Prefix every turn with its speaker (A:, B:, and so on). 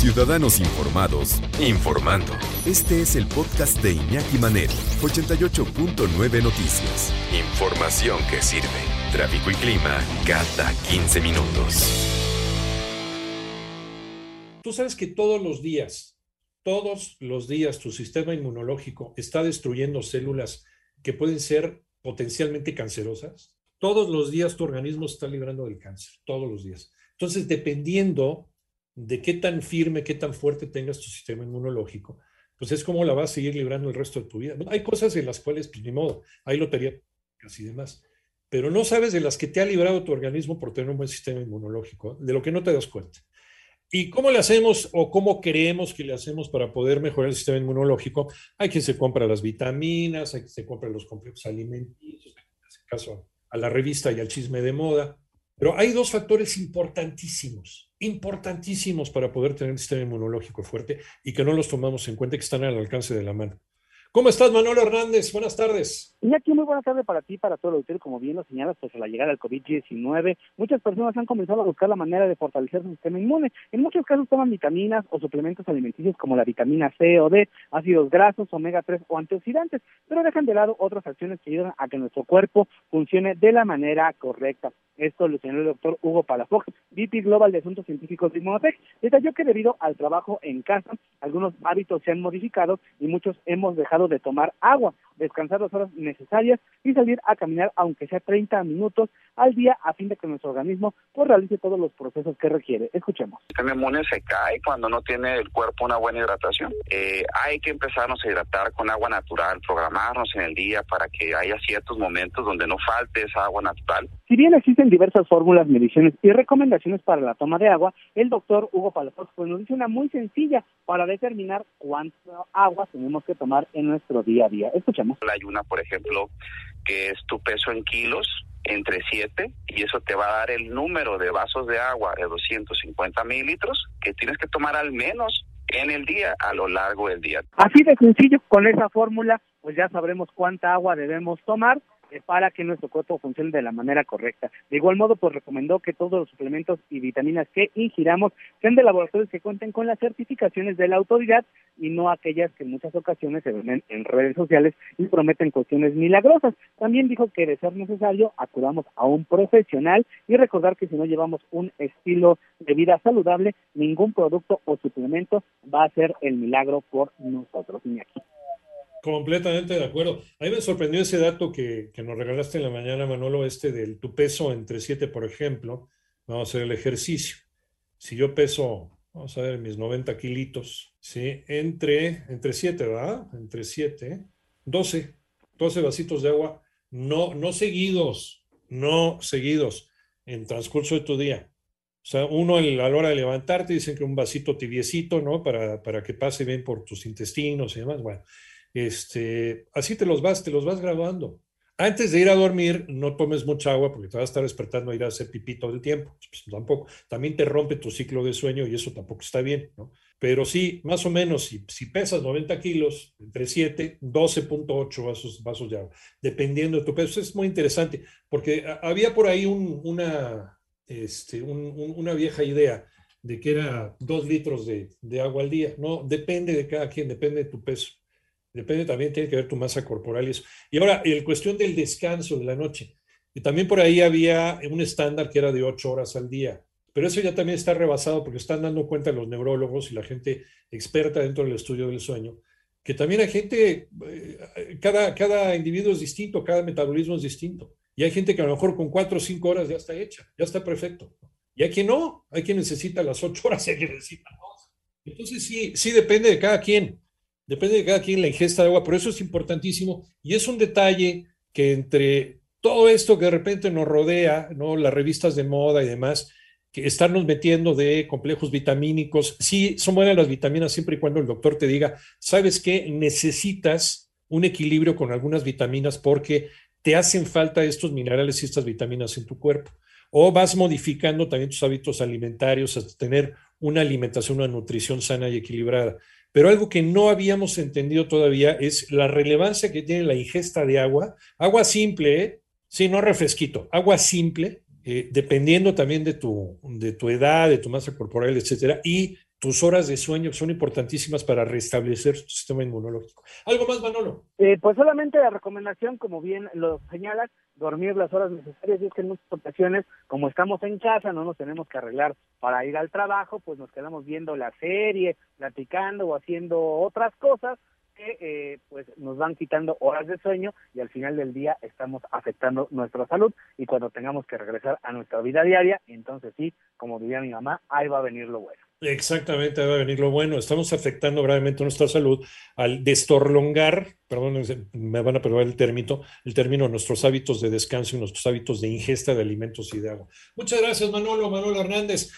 A: Ciudadanos Informados, informando. Este es el podcast de Iñaki Manero, 88.9 Noticias. Información que sirve. Tráfico y clima cada 15 minutos.
B: Tú sabes que todos los días, todos los días tu sistema inmunológico está destruyendo células que pueden ser potencialmente cancerosas. Todos los días tu organismo está librando del cáncer, todos los días. Entonces, dependiendo de qué tan firme, qué tan fuerte tengas tu sistema inmunológico, pues es como la vas a seguir librando el resto de tu vida. Hay cosas en las cuales, pues ni modo, hay lotería y demás, pero no sabes de las que te ha librado tu organismo por tener un buen sistema inmunológico, de lo que no te das cuenta. ¿Y cómo le hacemos o cómo creemos que le hacemos para poder mejorar el sistema inmunológico? Hay quien se compra las vitaminas, hay quien se compra los complejos alimenticios, en este caso a la revista y al chisme de moda. Pero hay dos factores importantísimos, importantísimos para poder tener un sistema inmunológico fuerte y que no los tomamos en cuenta que están al alcance de la mano. ¿Cómo estás, Manuel Hernández? Buenas tardes.
C: Y aquí muy buena tarde para ti, para todo el auditorio. Como bien lo señalas, pues a la llegada del COVID-19, muchas personas han comenzado a buscar la manera de fortalecer su sistema inmune. En muchos casos toman vitaminas o suplementos alimenticios como la vitamina C o D, ácidos grasos, omega 3 o antioxidantes, pero dejan de lado otras acciones que ayudan a que nuestro cuerpo funcione de la manera correcta. Esto lo señaló el doctor Hugo Palafox, VP Global de Asuntos Científicos de Inmunotech. Detalló que debido al trabajo en casa, algunos hábitos se han modificado y muchos hemos dejado de tomar agua, descansar las horas necesarias y salir a caminar aunque sea 30 minutos al día a fin de que nuestro organismo pues, realice todos los procesos que requiere. Escuchemos.
D: El sistema inmune se cae cuando no tiene el cuerpo una buena hidratación. Eh, hay que empezarnos a hidratar con agua natural, programarnos en el día para que haya ciertos momentos donde no falte esa agua natural.
C: Si bien existen diversas fórmulas, mediciones y recomendaciones para la toma de agua, el doctor Hugo Palafox pues, nos dice una muy sencilla para determinar cuánta agua tenemos que tomar en nuestro día a día. Escuchemos.
D: La ayuna, por ejemplo, que es tu peso en kilos entre 7 y eso te va a dar el número de vasos de agua de 250 mililitros que tienes que tomar al menos en el día a lo largo del día.
C: Así de sencillo, con esa fórmula, pues ya sabremos cuánta agua debemos tomar eh, para que nuestro cuerpo funcione de la manera correcta. De igual modo, pues recomendó que todos los suplementos y vitaminas que ingiramos sean de laboratorios que cuenten con las certificaciones de la autoridad y no aquellas que en muchas ocasiones se ven en redes sociales y prometen cuestiones milagrosas. También dijo que de ser necesario acudamos a un profesional y recordar que si no llevamos un estilo de vida saludable, ningún producto o suplemento va a ser el milagro por nosotros. aquí.
B: Completamente de acuerdo. A mí me sorprendió ese dato que, nos regalaste en la mañana, Manolo, este del tu peso entre 7, por ejemplo. Vamos a hacer el ejercicio. Si yo peso, vamos a ver, mis 90 kilitos, ¿sí? Entre, entre 7, ¿verdad? Entre 7, 12, 12 vasitos de agua, no, no seguidos, no seguidos, en transcurso de tu día. O sea, uno a la hora de levantarte dicen que un vasito tibiecito, ¿no? Para, para que pase bien por tus intestinos y demás. Bueno, este, así te los vas, te los vas graduando. Antes de ir a dormir, no tomes mucha agua porque te vas a estar despertando a ir a hacer pipí todo el tiempo. Pues tampoco. También te rompe tu ciclo de sueño y eso tampoco está bien, ¿no? Pero sí, más o menos, si, si pesas 90 kilos, entre 7, 12.8 vasos, vasos de agua, dependiendo de tu peso. Es muy interesante porque había por ahí una, este, una vieja idea de que era 2 litros de, de agua al día. No, depende de cada quien, depende de tu peso. Depende también, tiene que ver tu masa corporal y eso. Y ahora, el cuestión del descanso de la noche. Y también por ahí había un estándar que era de ocho horas al día. Pero eso ya también está rebasado porque están dando cuenta los neurólogos y la gente experta dentro del estudio del sueño, que también hay gente, eh, cada, cada individuo es distinto, cada metabolismo es distinto. Y hay gente que a lo mejor con cuatro o cinco horas ya está hecha, ya está perfecto. Y hay quien no, hay quien necesita las ocho horas y hay quien necesita dos. Entonces sí, sí depende de cada quien. Depende de cada quien la ingesta de agua, por eso es importantísimo y es un detalle que entre todo esto que de repente nos rodea, ¿no? las revistas de moda y demás, que estarnos metiendo de complejos vitamínicos, sí, son buenas las vitaminas siempre y cuando el doctor te diga, sabes que necesitas un equilibrio con algunas vitaminas porque te hacen falta estos minerales y estas vitaminas en tu cuerpo. O vas modificando también tus hábitos alimentarios hasta tener una alimentación, una nutrición sana y equilibrada. Pero algo que no habíamos entendido todavía es la relevancia que tiene la ingesta de agua. Agua simple, ¿eh? sí, no refresquito, agua simple, eh, dependiendo también de tu, de tu edad, de tu masa corporal, etcétera, y tus horas de sueño son importantísimas para restablecer tu sistema inmunológico. ¿Algo más, Manolo?
C: Eh, pues solamente la recomendación, como bien lo señalas, dormir las horas necesarias. Y es que en muchas ocasiones, como estamos en casa, no nos tenemos que arreglar para ir al trabajo, pues nos quedamos viendo la serie, platicando o haciendo otras cosas que eh, pues nos van quitando horas de sueño y al final del día estamos afectando nuestra salud y cuando tengamos que regresar a nuestra vida diaria, entonces sí, como diría mi mamá, ahí va a venir lo bueno.
B: Exactamente, va a venir lo bueno. Estamos afectando gravemente nuestra salud al destorlongar, perdón, me van a perdonar el término, el término, nuestros hábitos de descanso y nuestros hábitos de ingesta de alimentos y de agua. Muchas gracias, Manolo, Manolo Hernández.